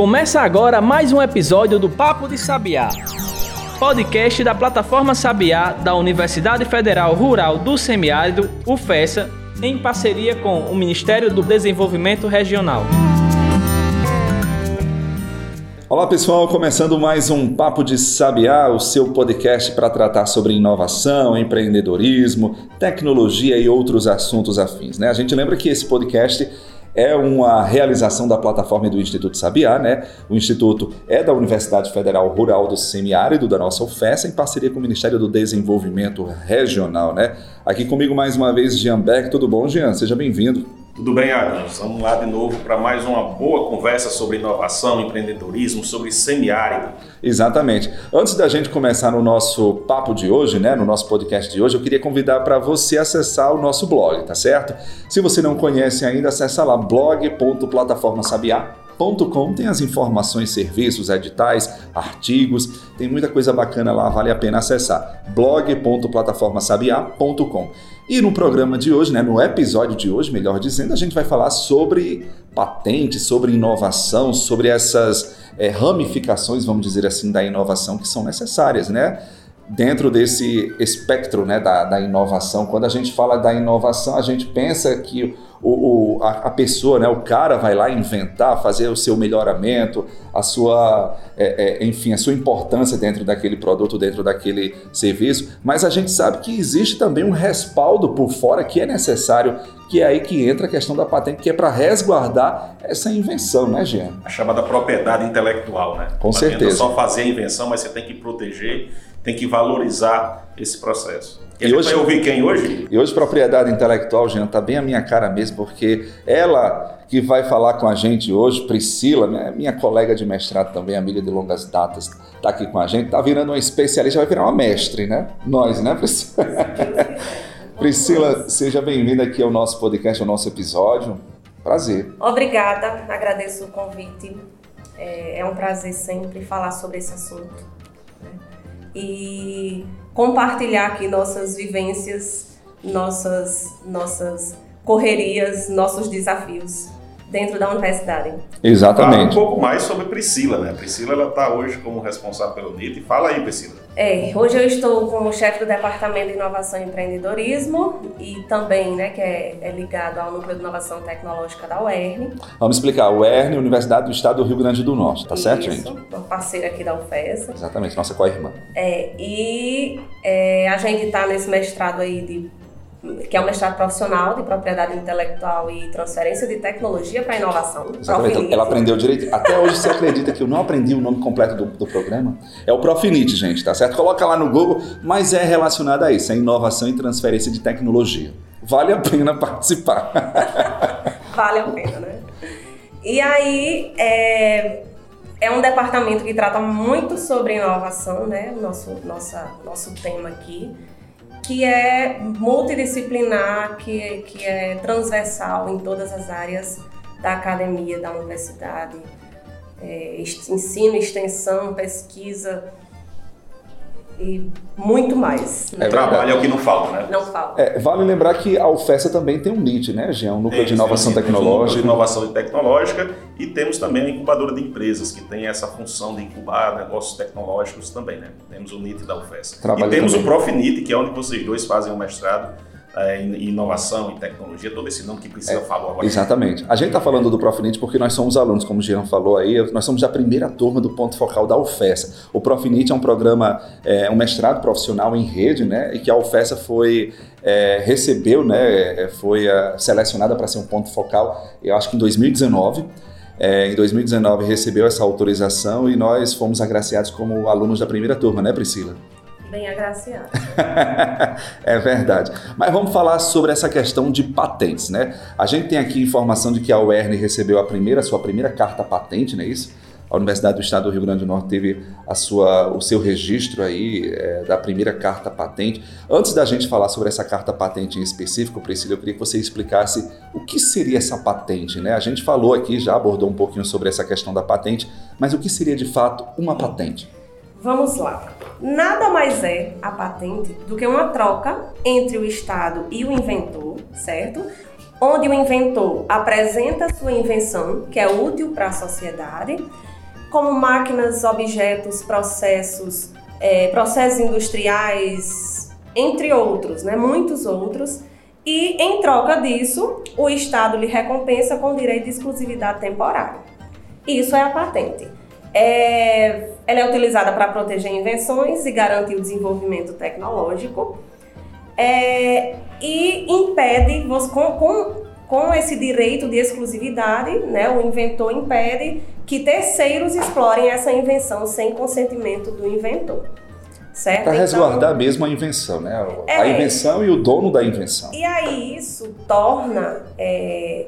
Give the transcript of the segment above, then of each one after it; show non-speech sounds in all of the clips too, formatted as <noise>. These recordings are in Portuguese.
Começa agora mais um episódio do Papo de Sabiá, podcast da plataforma Sabiá da Universidade Federal Rural do Semiárido, UFESA, em parceria com o Ministério do Desenvolvimento Regional. Olá pessoal, começando mais um Papo de Sabiá, o seu podcast para tratar sobre inovação, empreendedorismo, tecnologia e outros assuntos afins. Né? A gente lembra que esse podcast é uma realização da plataforma do Instituto Sabiá, né? O Instituto é da Universidade Federal Rural do Semiárido, da nossa UFES, em parceria com o Ministério do Desenvolvimento Regional, né? Aqui comigo mais uma vez, Jean Beck. Tudo bom, Jean? Seja bem-vindo. Tudo bem, Adams? Vamos lá de novo para mais uma boa conversa sobre inovação, empreendedorismo, sobre semiárido. Exatamente. Antes da gente começar no nosso papo de hoje, né, no nosso podcast de hoje, eu queria convidar para você acessar o nosso blog, tá certo? Se você não conhece ainda, acessa lá blog.plataformasabiá.com tem as informações, serviços, editais, artigos, tem muita coisa bacana lá, vale a pena acessar. blog.plataformasabiá.com. E no programa de hoje, né, no episódio de hoje, melhor dizendo, a gente vai falar sobre patentes, sobre inovação, sobre essas é, ramificações, vamos dizer assim, da inovação que são necessárias, né? Dentro desse espectro né, da, da inovação. Quando a gente fala da inovação, a gente pensa que o, o, a, a, pessoa, né, o cara vai lá inventar, fazer o seu melhoramento, a sua, é, é, enfim, a sua importância dentro daquele produto, dentro daquele serviço, mas a gente sabe que existe também um respaldo por fora que é necessário, que é aí que entra a questão da patente, que é para resguardar essa invenção, né, Jean? A chamada propriedade intelectual, né? Com Não certeza. Não só fazer a invenção, mas você tem que proteger, tem que valorizar esse processo. E, e hoje, vai ouvir quem hoje? E hoje propriedade intelectual, Jean, está bem a minha cara mesmo, porque ela que vai falar com a gente hoje, Priscila, minha, minha colega de mestrado também, amiga de longas datas, está aqui com a gente, está virando uma especialista, vai virar uma mestre, né? Nós, né, Priscila? <laughs> Priscila, seja bem-vinda aqui ao nosso podcast, ao nosso episódio. Prazer. Obrigada, agradeço o convite. É, é um prazer sempre falar sobre esse assunto. E compartilhar aqui nossas vivências, nossas, nossas correrias, nossos desafios dentro da universidade. Exatamente. Fala um pouco mais sobre Priscila, né? Priscila ela está hoje como responsável pelo NIT. Fala aí, Priscila. É, hoje eu estou como chefe do Departamento de Inovação e Empreendedorismo e também, né, que é, é ligado ao Núcleo de Inovação Tecnológica da UERN. Vamos explicar. UERN, Universidade do Estado do Rio Grande do Norte, tá Isso, certo, gente? Uma parceira aqui da UFES. Exatamente, nossa co-irmã. É, e é, a gente está nesse mestrado aí de que é o mestrado profissional de propriedade intelectual e transferência de tecnologia para inovação. Exatamente. Ela aprendeu direito. Até hoje você acredita que eu não aprendi o nome completo do, do programa? É o Profinit, gente, tá certo? Coloca lá no Google, mas é relacionado a isso, é inovação e transferência de tecnologia. Vale a pena participar. <laughs> vale a pena, né? E aí, é, é um departamento que trata muito sobre inovação, né? Nosso, nossa, nosso tema aqui que é multidisciplinar, que, que é transversal em todas as áreas da academia, da universidade, é, ensino, extensão, pesquisa, e muito mais. Né? É trabalho é o que não falta, né? Não falta. É, vale lembrar que a UFESA também tem um NIT, né, Jean? Um núcleo de inovação tecnológica. Um núcleo de inovação tecnológica e temos também a incubadora de empresas, que tem essa função de incubar negócios tecnológicos também, né? Temos o NIT da UFESA. Trabalho e temos também. o ProfNIT, que é onde vocês dois fazem o mestrado é, inovação e tecnologia, todo esse nome que Priscila é, falou agora. Exatamente. A gente está falando do Profinit porque nós somos alunos, como o Jean falou aí, nós somos a primeira turma do ponto focal da UFESA. O Profinit é um programa, é, um mestrado profissional em rede, né, e que a UFESA foi, é, recebeu, né, foi é, selecionada para ser um ponto focal, eu acho que em 2019. É, em 2019 recebeu essa autorização e nós fomos agraciados como alunos da primeira turma, né, Priscila? Bem agraciado. <laughs> é verdade. Mas vamos falar sobre essa questão de patentes, né? A gente tem aqui informação de que a UERN recebeu a primeira, a sua primeira carta patente, não é isso? A Universidade do Estado do Rio Grande do Norte teve a sua, o seu registro aí é, da primeira carta patente. Antes da gente falar sobre essa carta patente em específico, Priscila, eu queria que você explicasse o que seria essa patente, né? A gente falou aqui, já abordou um pouquinho sobre essa questão da patente, mas o que seria de fato uma patente? Vamos lá. Nada mais é a patente do que uma troca entre o Estado e o inventor, certo? Onde o inventor apresenta sua invenção, que é útil para a sociedade, como máquinas, objetos, processos, é, processos industriais, entre outros, né? muitos outros. E em troca disso, o Estado lhe recompensa com direito de exclusividade temporária. Isso é a patente. É, ela é utilizada para proteger invenções e garantir o desenvolvimento tecnológico. É, e impede, com, com, com esse direito de exclusividade, né, o inventor impede que terceiros explorem essa invenção sem consentimento do inventor. Certo? Para resguardar então, mesmo a invenção, né? É, a invenção e o dono da invenção. E aí isso torna. É,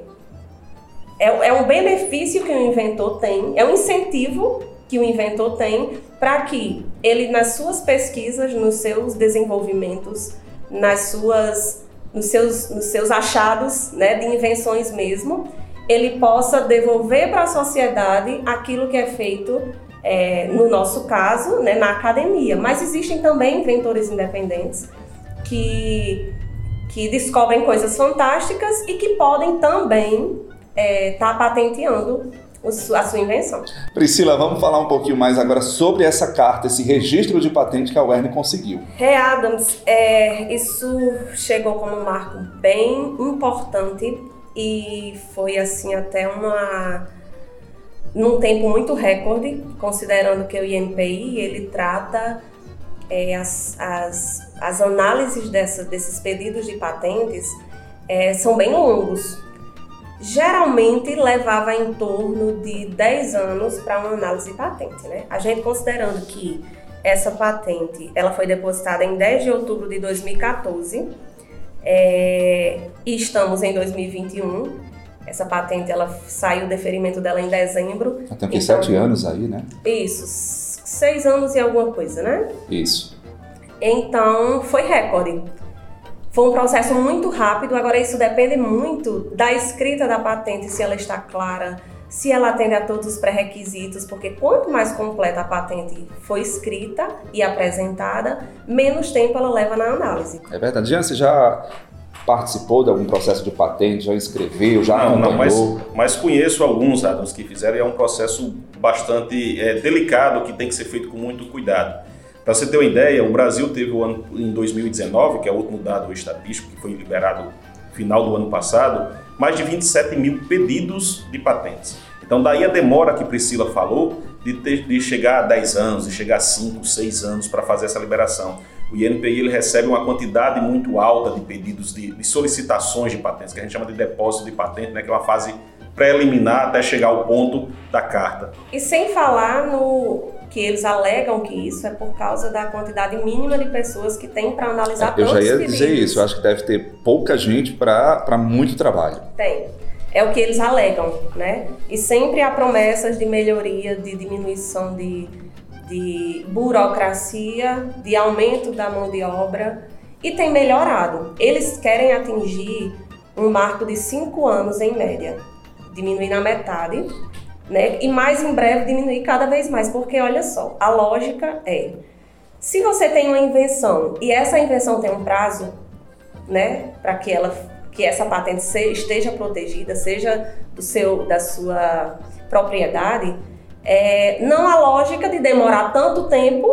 é, é um benefício que o inventor tem, é um incentivo que o inventor tem para que ele, nas suas pesquisas, nos seus desenvolvimentos, nas suas, nos, seus, nos seus achados né, de invenções mesmo, ele possa devolver para a sociedade aquilo que é feito, é, no nosso caso, né, na academia. Mas existem também inventores independentes que, que descobrem coisas fantásticas e que podem também estar é, tá patenteando a sua invenção. Priscila, vamos falar um pouquinho mais agora sobre essa carta, esse registro de patente que a Werner conseguiu. É, Adams, é, isso chegou como um marco bem importante e foi assim até uma num tempo muito recorde, considerando que o INPI ele trata é, as, as, as análises dessa, desses pedidos de patentes é, são bem longos geralmente levava em torno de 10 anos para uma análise patente. Né? A gente considerando que essa patente ela foi depositada em 10 de outubro de 2014 é, e estamos em 2021. Essa patente ela saiu o deferimento dela em dezembro. Tem então, sete anos aí, né? Isso, seis anos e alguma coisa, né? Isso. Então foi recorde. Foi um processo muito rápido, agora isso depende muito da escrita da patente, se ela está clara, se ela atende a todos os pré-requisitos, porque quanto mais completa a patente for escrita e apresentada, menos tempo ela leva na análise. É verdade. Jean, você já participou de algum processo de patente, já escreveu, já não, não mas, mas, conheço alguns, Adams, que fizeram e é um processo bastante é, delicado que tem que ser feito com muito cuidado. Para você ter uma ideia, o Brasil teve o ano, em 2019, que é o último dado estatístico que foi liberado final do ano passado, mais de 27 mil pedidos de patentes. Então, daí a demora que Priscila falou de, ter, de chegar a 10 anos, de chegar a 5, 6 anos para fazer essa liberação. O INPI ele recebe uma quantidade muito alta de pedidos de, de, solicitações de patentes, que a gente chama de depósito de patente, né, que é uma fase preliminar até chegar ao ponto da carta. E sem falar no que eles alegam que isso é por causa da quantidade mínima de pessoas que tem para analisar é, Eu já ia dizer isso, eu acho que deve ter pouca gente para muito trabalho. Tem. É o que eles alegam, né? E sempre há promessas de melhoria, de diminuição de, de burocracia, de aumento da mão de obra, e tem melhorado. Eles querem atingir um marco de cinco anos em média, diminuir na metade né? E mais em breve diminuir cada vez mais, porque olha só, a lógica é: se você tem uma invenção e essa invenção tem um prazo, né, para que ela que essa patente esteja protegida, seja do seu da sua propriedade, é, não há lógica de demorar tanto tempo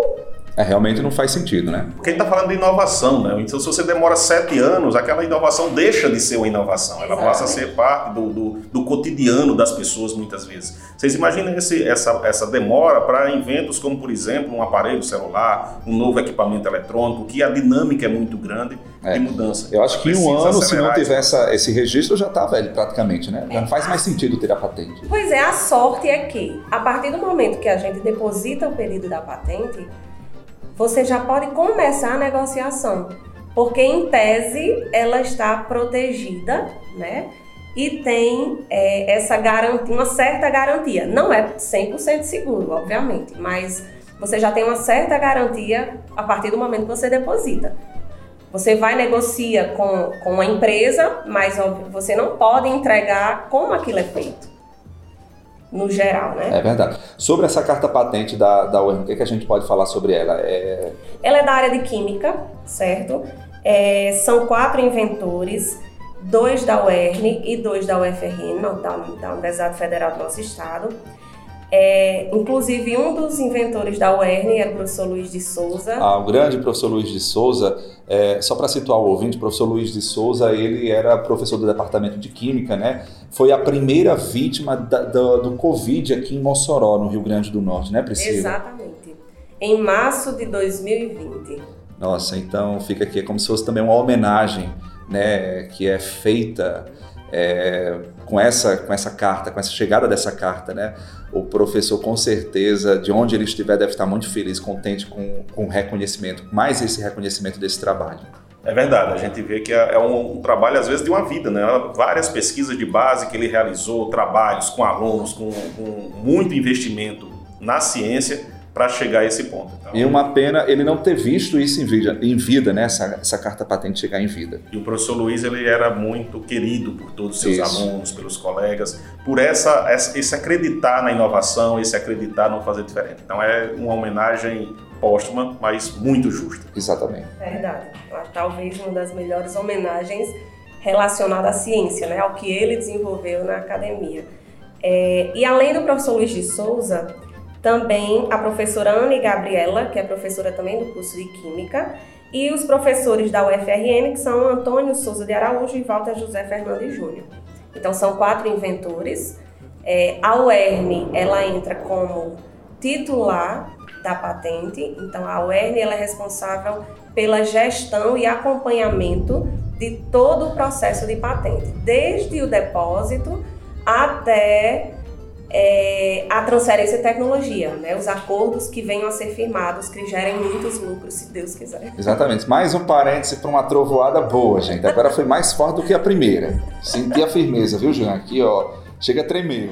é, realmente não faz sentido, né? Porque a gente está falando de inovação, né? Então, se você demora sete anos, aquela inovação deixa de ser uma inovação, ela passa a ser parte do, do, do, cotidiano das pessoas, muitas vezes. Vocês imaginam esse, essa, essa demora para inventos como, por exemplo, um aparelho celular, um novo equipamento eletrônico, que a dinâmica é muito grande é. de mudança. Eu acho que em um ano, se não tiver essa, esse registro, já está velho praticamente, né? Já não faz mais sentido ter a patente. Pois é, a sorte é que, a partir do momento que a gente deposita o pedido da patente, você já pode começar a negociação, porque em tese ela está protegida, né? E tem é, essa garantia, uma certa garantia. Não é 100% seguro, obviamente, mas você já tem uma certa garantia a partir do momento que você deposita. Você vai negocia com, com a empresa, mas você não pode entregar como aquilo é feito no geral, né? É verdade. Sobre essa carta patente da, da UERN, o que, é que a gente pode falar sobre ela? É... Ela é da área de Química, certo? É, são quatro inventores, dois da UERN e dois da UFRN, da, da Universidade Federal do nosso estado. É, inclusive, um dos inventores da UERN era o professor Luiz de Souza. Ah, o grande professor Luiz de Souza, é, só para situar o ouvinte, o professor Luiz de Souza, ele era professor do Departamento de Química, né? Foi a primeira vítima da, do, do Covid aqui em Mossoró, no Rio Grande do Norte, né, Priscila? Exatamente. Em março de 2020. Nossa, então fica aqui, é como se fosse também uma homenagem, né, que é feita é, com, essa, com essa carta, com essa chegada dessa carta, né? O professor, com certeza, de onde ele estiver, deve estar muito feliz, contente com, com o reconhecimento, mais esse reconhecimento desse trabalho. É verdade, a gente vê que é, é um, um, trabalho, às vezes, de uma vida, né? Várias pesquisas de base que ele realizou, trabalhos com alunos, com, com muito investimento na ciência para chegar a esse ponto. Então, e uma pena ele não ter visto isso em vida, em vida né? Essa, essa, carta patente chegar em vida. E o professor Luiz ele era muito querido por todos os seus isso. alunos, pelos colegas, por essa, essa, esse acreditar na inovação, esse acreditar no fazer diferente. Então é uma homenagem póstuma, mas muito justa. Exatamente. Verdade. Talvez uma das melhores homenagens relacionada à ciência, né? Ao que ele desenvolveu na academia. É, e além do professor Luiz de Souza, também a professora Anne Gabriela, que é professora também do curso de Química, e os professores da UFRN, que são Antônio Souza de Araújo e Walter José Fernandes Júnior. Então, são quatro inventores. É, a UERN, ela entra como titular da patente, então a UERN ela é responsável pela gestão e acompanhamento de todo o processo de patente, desde o depósito até é, a transferência de tecnologia, né? os acordos que venham a ser firmados, que gerem muitos lucros, se Deus quiser. Exatamente. Mais um parêntese para uma trovoada boa, gente. Agora foi mais forte do que a primeira. Senti a firmeza, viu, Jean? Aqui, ó, chega a tremer.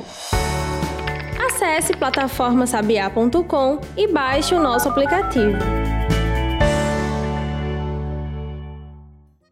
Acesse plataformasabiá.com e baixe o nosso aplicativo.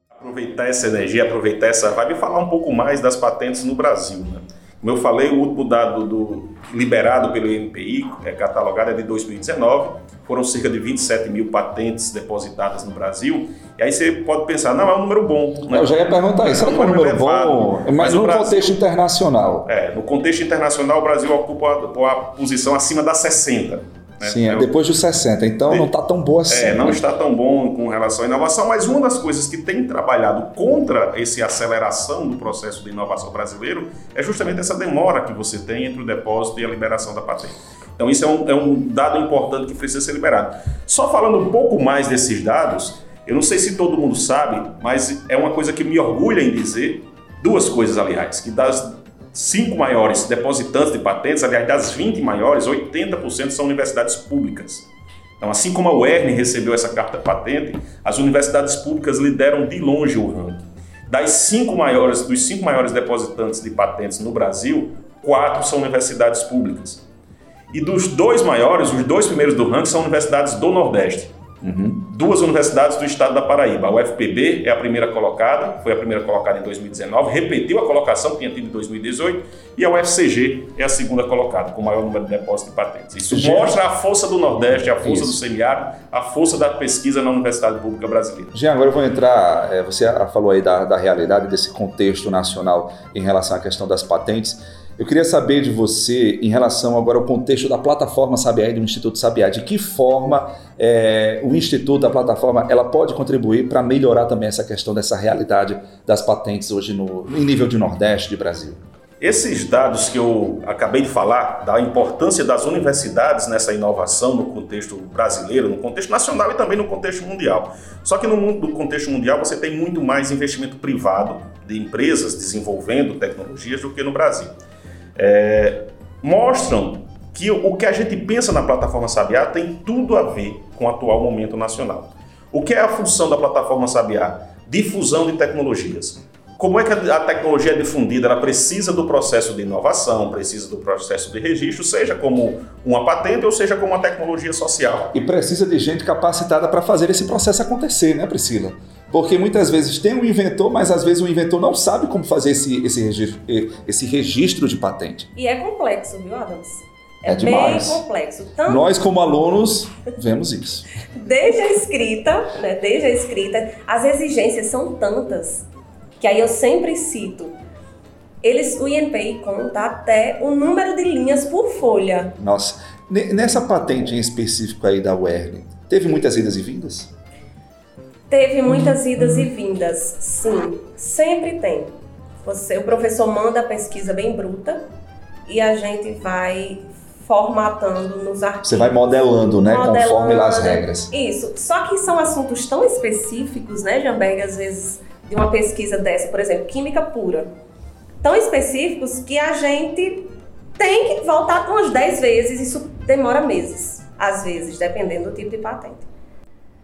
Aproveitar essa energia, aproveitar essa vibe e falar um pouco mais das patentes no Brasil, né? Como eu falei, o último dado do, liberado pelo INPI, é, catalogado, é de 2019. Foram cerca de 27 mil patentes depositadas no Brasil. E aí você pode pensar, não, é um número bom. Né? Eu já ia perguntar isso, será que é um número elevado, bom? Mas, mas no Brasil, contexto internacional. É, no contexto internacional, o Brasil ocupa a posição acima da 60. Né? Sim, é depois dos 60, então não está tão boa assim. É, não né? está tão bom com relação à inovação, mas uma das coisas que tem trabalhado contra essa aceleração do processo de inovação brasileiro é justamente essa demora que você tem entre o depósito e a liberação da patente. Então isso é um, é um dado importante que precisa ser liberado. Só falando um pouco mais desses dados, eu não sei se todo mundo sabe, mas é uma coisa que me orgulha em dizer, duas coisas aliás, que das cinco maiores depositantes de patentes, aliás, das 20 maiores, 80% são universidades públicas. Então, assim como a UERN recebeu essa carta patente, as universidades públicas lideram de longe o ranking. Das cinco maiores, dos cinco maiores depositantes de patentes no Brasil, quatro são universidades públicas. E dos dois maiores, os dois primeiros do ranking são universidades do Nordeste. Uhum. Duas universidades do estado da Paraíba. A UFPB é a primeira colocada, foi a primeira colocada em 2019, repetiu a colocação que tinha tido em 2018, e a UFCG é a segunda colocada, com o maior número de depósitos de patentes. Isso mostra a força do Nordeste, a força Isso. do semiárido, a força da pesquisa na Universidade Pública Brasileira. Jean, agora eu vou entrar, é, você falou aí da, da realidade, desse contexto nacional em relação à questão das patentes. Eu queria saber de você, em relação agora ao contexto da plataforma Sabiá e do Instituto Sabiá, de que forma é, o Instituto, a plataforma, ela pode contribuir para melhorar também essa questão dessa realidade das patentes hoje no, em nível de Nordeste de Brasil? Esses dados que eu acabei de falar, da importância das universidades nessa inovação no contexto brasileiro, no contexto nacional e também no contexto mundial. Só que no, mundo, no contexto mundial você tem muito mais investimento privado de empresas desenvolvendo tecnologias do que no Brasil é, mostram que o que a gente pensa na plataforma Sabiá tem tudo a ver com o atual momento nacional. O que é a função da plataforma Sabiá? Difusão de tecnologias. Como é que a tecnologia é difundida? Ela precisa do processo de inovação, precisa do processo de registro, seja como uma patente ou seja como uma tecnologia social. E precisa de gente capacitada para fazer esse processo acontecer, né, Priscila? Porque muitas vezes tem um inventor, mas às vezes o inventor não sabe como fazer esse, esse, registro, esse registro de patente. E é complexo, viu, Adams? É, é demais. bem complexo. Tanto... Nós, como alunos, vemos isso. <laughs> Desde a escrita, né, desde a escrita, as exigências são tantas que aí eu sempre cito eles, o INPI conta até o número de linhas por folha. Nossa, nessa patente em específico aí da UERN, teve muitas idas e vindas? Teve muitas idas e vindas, sim, sempre tem. Você, o professor manda a pesquisa bem bruta e a gente vai formatando nos arquivos. Você vai modelando, né? Modelando, conforme as regras. Isso. Só que são assuntos tão específicos, né, Jamberg, às vezes, de uma pesquisa dessa, por exemplo, química pura. Tão específicos que a gente tem que voltar umas 10 vezes. Isso demora meses, às vezes, dependendo do tipo de patente.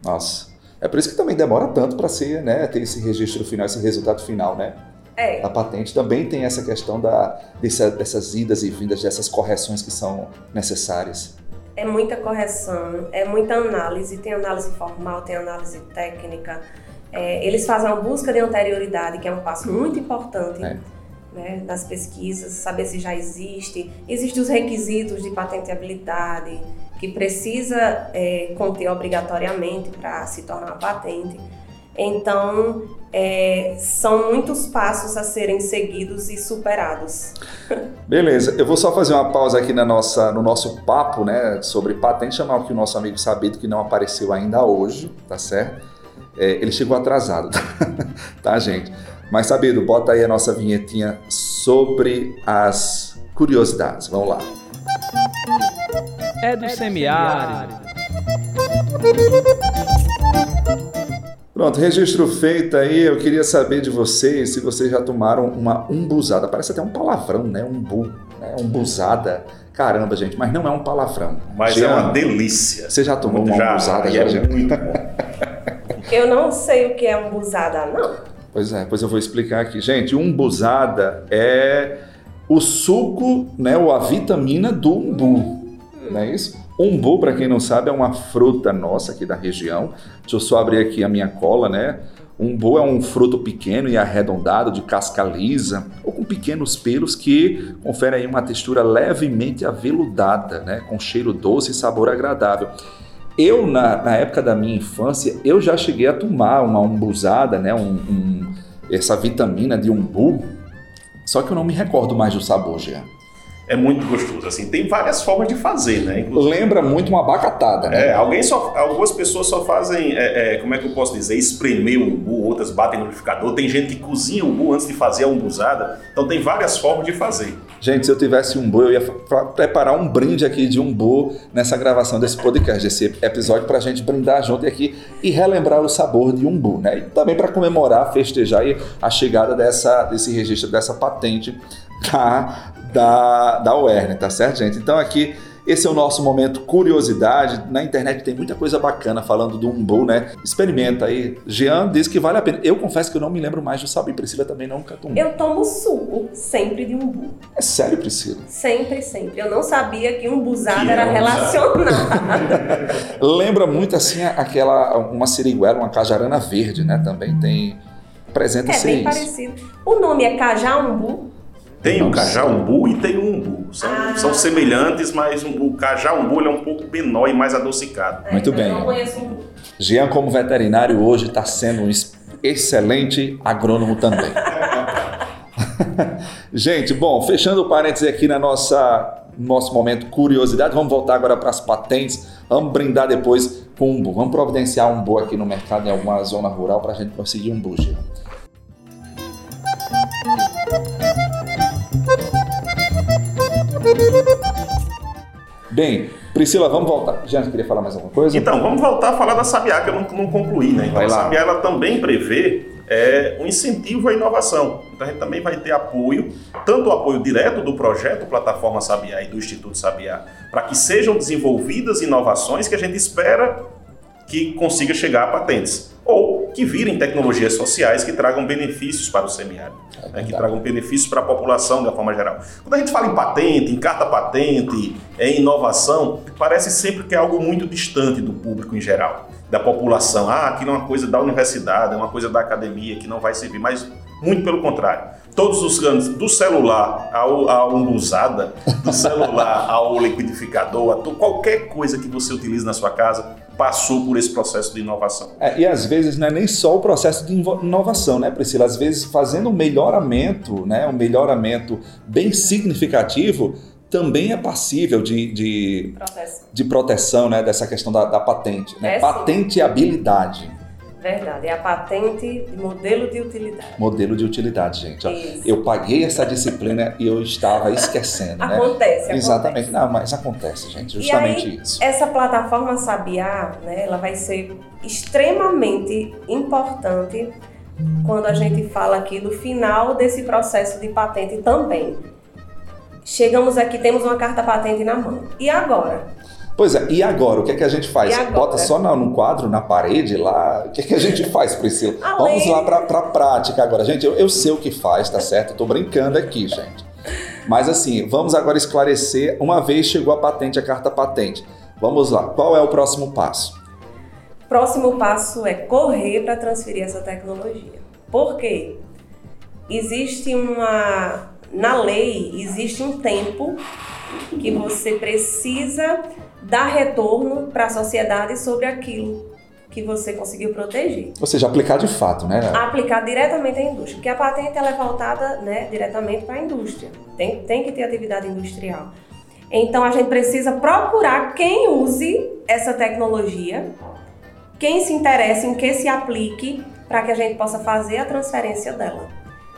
Nossa. É por isso que também demora tanto para ser, né, ter esse registro final, esse resultado final, né? É. A patente também tem essa questão da, dessa, dessas idas e vindas, dessas correções que são necessárias. É muita correção, é muita análise, tem análise formal, tem análise técnica. É, eles fazem uma busca de anterioridade, que é um passo muito importante. É. Né, das pesquisas, saber se já existe. Existem os requisitos de patenteabilidade, que precisa é, conter obrigatoriamente para se tornar patente. Então, é, são muitos passos a serem seguidos e superados. <laughs> Beleza, eu vou só fazer uma pausa aqui na nossa, no nosso papo né, sobre patente, chamar aqui o nosso amigo Sabido, que não apareceu ainda hoje, tá certo? É, ele chegou atrasado, <laughs> tá, gente? Mas Sabido, bota aí a nossa vinhetinha sobre as curiosidades. Vamos lá. É do semiárido. Pronto, registro feito aí. Eu queria saber de vocês se vocês já tomaram uma umbuzada. Parece até um palavrão, né? Umbu, né? Umbuzada. Caramba, gente, mas não é um palavrão. Mas Jean, é uma delícia. Você já tomou uma já, umbuzada? Já, é muito bom. Eu não sei o que é umbuzada, não. Pois é, pois eu vou explicar aqui. Gente, umbuzada é o suco, né, ou a vitamina do umbu, hum. não é isso? Umbu, para quem não sabe, é uma fruta nossa aqui da região. Deixa eu só abrir aqui a minha cola, né? Umbu é um fruto pequeno e arredondado, de casca lisa, ou com pequenos pelos que conferem aí uma textura levemente aveludada, né? com cheiro doce e sabor agradável. Eu, na, na época da minha infância, eu já cheguei a tomar uma umbuzada, né? Um, um, essa vitamina de umbu, só que eu não me recordo mais do sabor, já é muito gostoso. Assim, tem várias formas de fazer, né? Inclusive, Lembra muito uma abacatada, né? É, alguém só, algumas pessoas só fazem, é, é, como é que eu posso dizer, espremer o umbu, outras batem no liquidificador. Tem gente que cozinha o umbu antes de fazer a umbuzada. Então tem várias formas de fazer. Gente, se eu tivesse umbu, eu ia preparar um brinde aqui de umbu nessa gravação desse podcast, desse episódio, para a gente brindar junto aqui e relembrar o sabor de umbu, né? E também para comemorar, festejar a chegada dessa, desse registro, dessa patente da, da, da UERN, tá certo, gente? Então aqui esse é o nosso momento curiosidade. Na internet tem muita coisa bacana falando do umbu, né? Experimenta aí. Jean diz que vale a pena. Eu confesso que eu não me lembro mais do sabor. E Priscila também nunca tomou. Eu tomo suco sempre de umbu. É sério, Priscila? Sempre, sempre. Eu não sabia que umbuzada era relacionada. <laughs> Lembra muito assim aquela uma siriguela, uma cajarana verde, né? Também tem apresenta É bem isso. parecido. O nome é cajá-umbu. Tem o cajá umbu e tem o umbu. São, ah. são semelhantes, mas o cajá umbu é um pouco menor e mais adocicado. É, Muito bem. Eu não conheço umbu. Jean, como veterinário, hoje está sendo um excelente agrônomo também. <laughs> Gente, bom, fechando o parênteses aqui na nossa nosso momento curiosidade, vamos voltar agora para as patentes. Vamos brindar depois com umbu. Vamos providenciar um umbu aqui no mercado em alguma zona rural para a gente conseguir um umbu, Jean. Bem, Priscila, vamos voltar. Já queria falar mais alguma coisa? Então, vamos voltar a falar da Sabiá, que eu não, não concluí, né? Então, a Sabiá ela também prevê é, um incentivo à inovação. Então, a gente também vai ter apoio, tanto o apoio direto do projeto Plataforma Sabiá e do Instituto Sabiá, para que sejam desenvolvidas inovações que a gente espera que consiga chegar a patentes que virem tecnologias sociais que tragam benefícios para o semiárido, é né, que tragam benefícios para a população de uma forma geral. Quando a gente fala em patente, em carta patente, em inovação, parece sempre que é algo muito distante do público em geral, da população. Ah, aquilo é uma coisa da universidade, é uma coisa da academia que não vai servir, mas muito pelo contrário. Todos os anos, do celular ao, à umbuzada, do celular ao liquidificador, a qualquer coisa que você utilize na sua casa, passou por esse processo de inovação. É, e às vezes não é nem só o processo de inovação, né, Priscila? Às vezes fazendo um melhoramento, né, um melhoramento bem significativo, também é passível de, de, de proteção né, dessa questão da, da patente. Né? É, Patenteabilidade. Verdade, é a patente de modelo de utilidade. Modelo de utilidade, gente. Isso. Eu paguei essa disciplina e eu estava esquecendo. Né? acontece, né? Exatamente. Não, mas acontece, gente. Justamente aí, isso. Essa plataforma Sabiá, né, ela vai ser extremamente importante quando a gente fala aqui do final desse processo de patente também. Chegamos aqui, temos uma carta patente na mão. E agora? Pois é, e agora? O que é que a gente faz? Bota só no quadro, na parede lá? O que é que a gente faz, Priscila? Além... Vamos lá para a prática agora. Gente, eu, eu sei o que faz, tá certo? Eu tô brincando aqui, gente. Mas assim, vamos agora esclarecer. Uma vez chegou a patente, a carta patente. Vamos lá, qual é o próximo passo? Próximo passo é correr para transferir essa tecnologia. Por quê? Existe uma na lei existe um tempo que você precisa dar retorno para a sociedade sobre aquilo que você conseguiu proteger. Ou seja, aplicar de fato, né? Aplicar diretamente à indústria, porque a patente ela é voltada né, diretamente para a indústria. Tem, tem que ter atividade industrial. Então a gente precisa procurar quem use essa tecnologia, quem se interessa em que se aplique para que a gente possa fazer a transferência dela.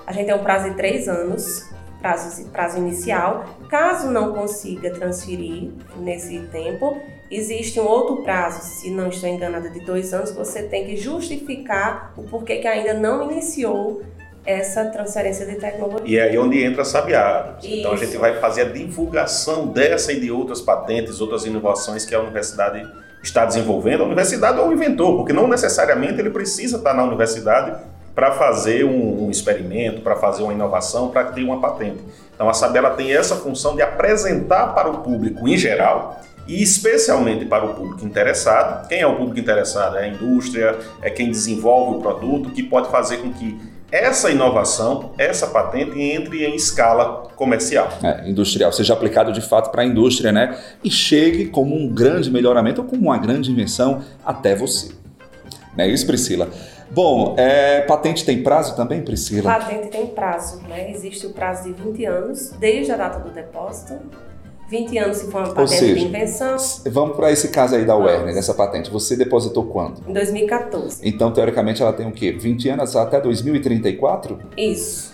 A gente tem um prazo de três anos prazo, prazo inicial. Caso não consiga transferir nesse tempo, existe um outro prazo, se não estou enganada, de dois anos, você tem que justificar o porquê que ainda não iniciou essa transferência de tecnologia. E é aí onde entra a Sabiá. Então a gente vai fazer a divulgação dessa e de outras patentes, outras inovações que a universidade está desenvolvendo, a universidade ou o inventor, porque não necessariamente ele precisa estar na universidade para fazer um, um experimento, para fazer uma inovação, para ter uma patente. Então a Sabela tem essa função de apresentar para o público em geral e especialmente para o público interessado. Quem é o público interessado? É a indústria, é quem desenvolve o produto, que pode fazer com que essa inovação, essa patente entre em escala comercial. É, industrial, seja aplicado de fato para a indústria, né? E chegue como um grande melhoramento ou como uma grande invenção até você. Não é isso, Priscila? Bom, é, patente tem prazo também, Priscila? Patente tem prazo, né? Existe o prazo de 20 anos, desde a data do depósito. 20 anos se for uma patente seja, de invenção. Vamos para esse caso aí da Werner, dessa patente. Você depositou quando? Em 2014. Então, teoricamente, ela tem o quê? 20 anos até 2034? Isso.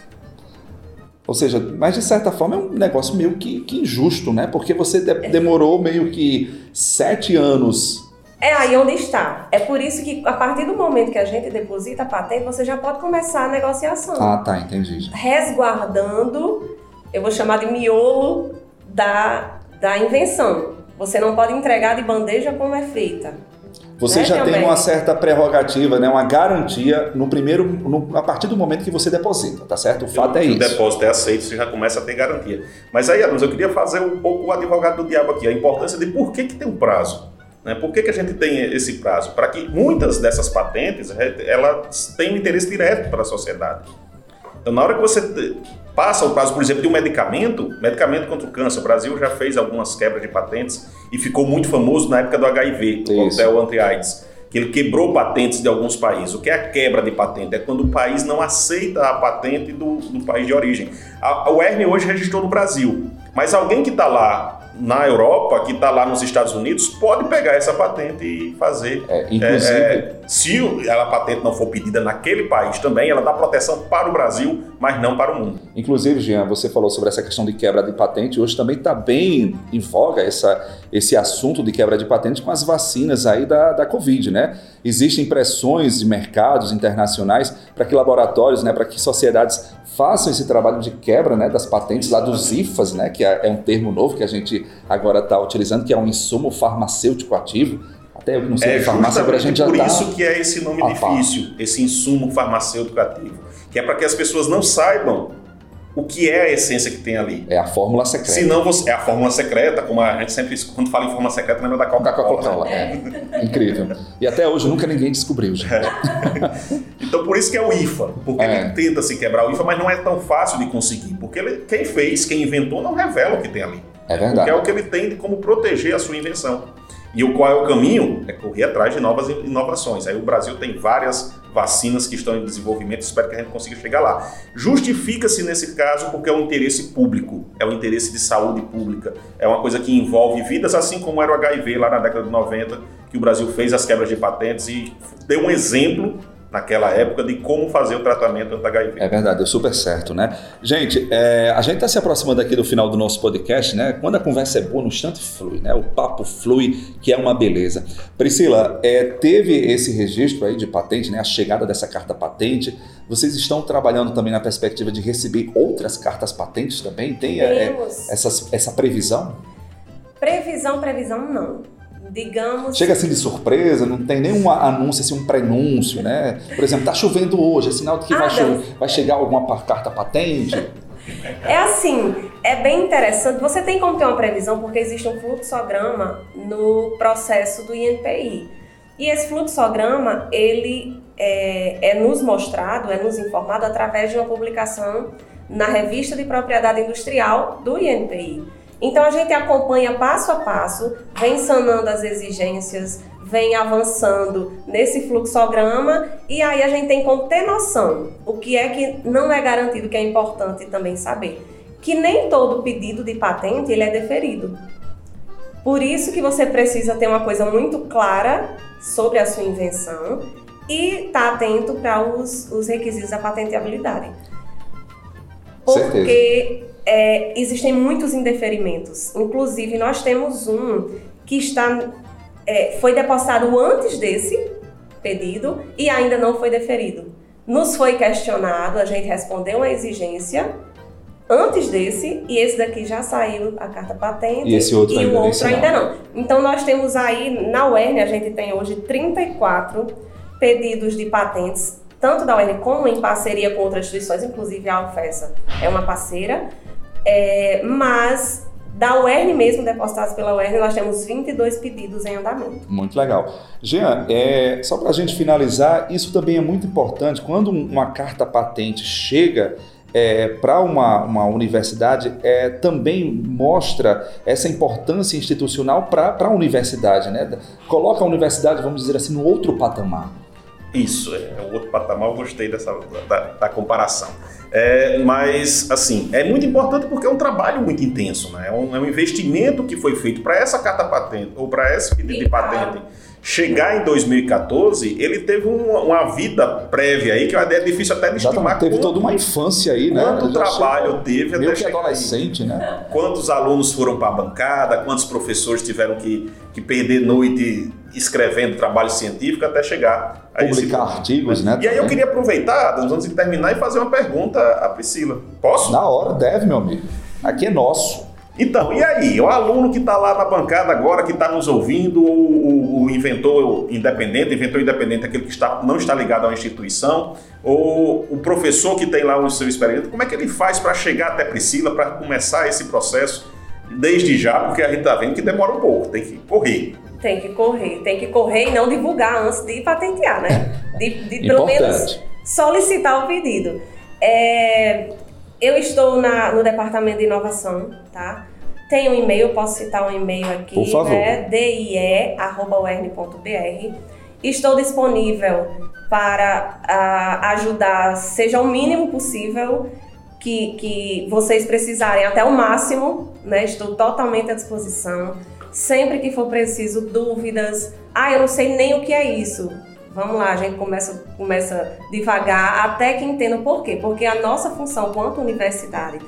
Ou seja, mas de certa forma é um negócio meio que, que injusto, né? Porque você de demorou meio que sete anos é aí onde está. É por isso que, a partir do momento que a gente deposita a patente, você já pode começar a negociação. Ah, tá, entendi. Resguardando, eu vou chamar de miolo da, da invenção. Você não pode entregar de bandeja como é feita. Você né, já tem uma certa prerrogativa, né, uma garantia no primeiro, no, a partir do momento que você deposita, tá certo? O fato é isso. O depósito é aceito, você já começa a ter garantia. Mas aí, Adams, eu queria fazer um pouco o advogado do diabo aqui, a importância de por que, que tem um prazo. Né? Por que, que a gente tem esse prazo? Para que muitas dessas patentes elas tenham interesse direto para a sociedade. Então, na hora que você passa o prazo, por exemplo, de um medicamento, medicamento contra o câncer, o Brasil já fez algumas quebras de patentes e ficou muito famoso na época do HIV, do coquetel anti-AIDS, que ele quebrou patentes de alguns países. O que é a quebra de patente? É quando o país não aceita a patente do, do país de origem. A, a UERN hoje registrou no Brasil, mas alguém que está lá na Europa, que está lá nos Estados Unidos, pode pegar essa patente e fazer. É, inclusive, é, é, se a patente não for pedida naquele país também, ela dá proteção para o Brasil, mas não para o mundo. Inclusive, Jean, você falou sobre essa questão de quebra de patente. Hoje também está bem em voga essa, esse assunto de quebra de patente com as vacinas aí da, da Covid, né? Existem pressões de mercados internacionais para que laboratórios, né, para que sociedades façam esse trabalho de quebra né, das patentes lá dos IFAs, né, que é, é um termo novo que a gente agora está utilizando, que é um insumo farmacêutico ativo. Até eu não sei é, farmácia, agora a gente já Por tá isso que é esse nome difícil, esse insumo farmacêutico ativo, que é para que as pessoas não saibam o que é a essência que tem ali. É a fórmula secreta. Se não você, é a fórmula secreta, como a gente sempre, quando fala em fórmula secreta, lembra da Coca-Cola. Coca é. Incrível. E até hoje nunca ninguém descobriu. É. <laughs> então por isso que é o IFA, porque é. ele tenta se quebrar o IFA, mas não é tão fácil de conseguir, porque ele, quem fez, quem inventou, não revela o que tem ali. É verdade. Porque é o que ele tem de como proteger a sua invenção. E o qual é o caminho? É correr atrás de novas inovações. Aí o Brasil tem várias vacinas que estão em desenvolvimento, espero que a gente consiga chegar lá. Justifica-se nesse caso porque é um interesse público, é um interesse de saúde pública, é uma coisa que envolve vidas, assim como era o HIV lá na década de 90, que o Brasil fez as quebras de patentes e deu um exemplo naquela época de como fazer o tratamento anti-HIV. É verdade, deu super certo, né? Gente, é, a gente está se aproximando aqui do final do nosso podcast, né? Quando a conversa é boa, no instante flui, né? O papo flui, que é uma beleza. Priscila, é, teve esse registro aí de patente, né? A chegada dessa carta patente. Vocês estão trabalhando também na perspectiva de receber outras cartas patentes também? Tem é, é essa, essa previsão? Previsão, previsão não digamos. Chega assim de surpresa, não tem nenhum anúncio, assim, um prenúncio, né? Por exemplo, tá chovendo hoje, é sinal de que ah, vai, cho vai chegar alguma carta patente. É assim, é bem interessante. Você tem como ter uma previsão, porque existe um fluxograma no processo do INPI. E esse fluxograma, ele é, é nos mostrado, é nos informado através de uma publicação na revista de propriedade industrial do INPI. Então a gente acompanha passo a passo, vem sanando as exigências, vem avançando nesse fluxograma e aí a gente tem como ter noção o que é que não é garantido, que é importante também saber. Que nem todo pedido de patente ele é deferido. Por isso que você precisa ter uma coisa muito clara sobre a sua invenção e estar tá atento para os, os requisitos da patenteabilidade. Porque é, existem muitos indeferimentos. Inclusive, nós temos um que está é, foi depositado antes desse pedido e ainda não foi deferido. Nos foi questionado, a gente respondeu uma exigência antes desse e esse daqui já saiu a carta patente e, esse outro, e o outro ainda não. Então nós temos aí na UERN a gente tem hoje 34 pedidos de patentes tanto da UERN como em parceria com outras instituições, inclusive a UFESA é uma parceira, é, mas da UERN mesmo, depositados pela UERN, nós temos 22 pedidos em andamento. Muito legal. Jean, é, só para a gente finalizar, isso também é muito importante. Quando uma carta patente chega é, para uma, uma universidade, é, também mostra essa importância institucional para a universidade. Né? Coloca a universidade, vamos dizer assim, no outro patamar. Isso, é, é outro patamar, eu gostei dessa, da, da comparação. É, mas, assim, é muito importante porque é um trabalho muito intenso, né? É um, é um investimento que foi feito para essa carta patente ou para esse pedido de patente chegar em 2014, ele teve uma, uma, vida prévia aí que é difícil até de estimar. Teve quanto, toda uma infância aí, né? Quanto trabalho teve até que adolescente, né? Quantos alunos foram para a bancada, quantos professores tiveram que, que perder noite escrevendo trabalho científico até chegar a Publicar artigos, né? E aí eu queria aproveitar, antes de terminar, e fazer uma pergunta à Priscila. Posso? Na hora, deve, meu amigo. Aqui é nosso. Então, e aí? O aluno que está lá na bancada agora, que está nos ouvindo, o, o, o, inventor independente, inventor independente, aquele que está, não está ligado a uma instituição, ou o professor que tem lá o seu experimento, como é que ele faz para chegar até Priscila, para começar esse processo desde já? Porque a gente está vendo que demora um pouco, tem que correr. Tem que correr, tem que correr e não divulgar antes de patentear, né? De, de pelo menos solicitar o pedido. É, eu estou na, no departamento de inovação, tá? Tem um e-mail, posso citar um e-mail aqui, Por favor. né? die@ern.br. Estou disponível para uh, ajudar, seja o mínimo possível que, que vocês precisarem, até o máximo, né? Estou totalmente à disposição. Sempre que for preciso, dúvidas. Ah, eu não sei nem o que é isso. Vamos lá, a gente começa, começa devagar até que entenda por quê. Porque a nossa função quanto universidade,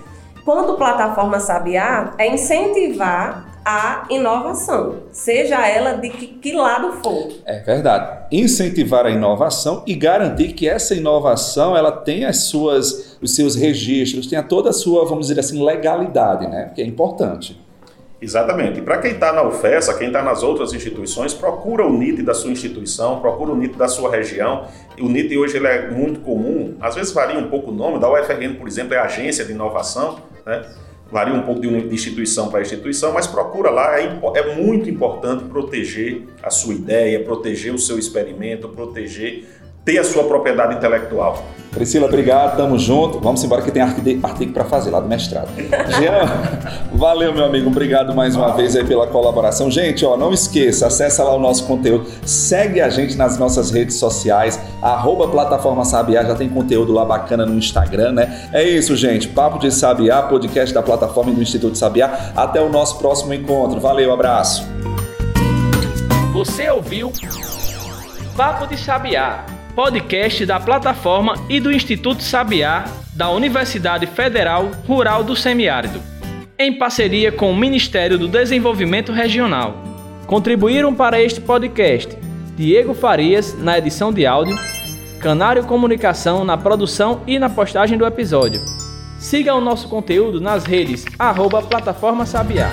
quanto plataforma Sabiá, é incentivar a inovação, seja ela de que, que, lado for. É verdade. Incentivar a inovação e garantir que essa inovação ela tenha as suas, os seus registros, tenha toda a sua, vamos dizer assim, legalidade, né? Que é importante. Exatamente. E para quem está na UFESA, quem está nas outras instituições, procura o NIT da sua instituição, procura o NIT da sua região. O NIT hoje ele é muito comum, às vezes varia um pouco o nome, da UFRN, por exemplo, é Agência de Inovação, né? varia um pouco de instituição para instituição, mas procura lá, é, é muito importante proteger a sua ideia, proteger o seu experimento, proteger ter a sua propriedade intelectual. Priscila, obrigado, tamo junto. Vamos embora que tem artigo para fazer lá do mestrado. <laughs> Jean, valeu, meu amigo. Obrigado mais uma vez aí pela colaboração. Gente, ó, não esqueça, acessa lá o nosso conteúdo. Segue a gente nas nossas redes sociais, arroba Plataforma Sabiá, já tem conteúdo lá bacana no Instagram, né? É isso, gente. Papo de Sabiá, podcast da plataforma e do Instituto Sabiá. Até o nosso próximo encontro. Valeu, abraço. Você ouviu Papo de Sabiá podcast da plataforma e do Instituto Sabiá da Universidade Federal Rural do Semiárido, em parceria com o Ministério do Desenvolvimento Regional. Contribuíram para este podcast Diego Farias na edição de áudio, Canário Comunicação na produção e na postagem do episódio. Siga o nosso conteúdo nas redes arroba Plataforma Sabiá.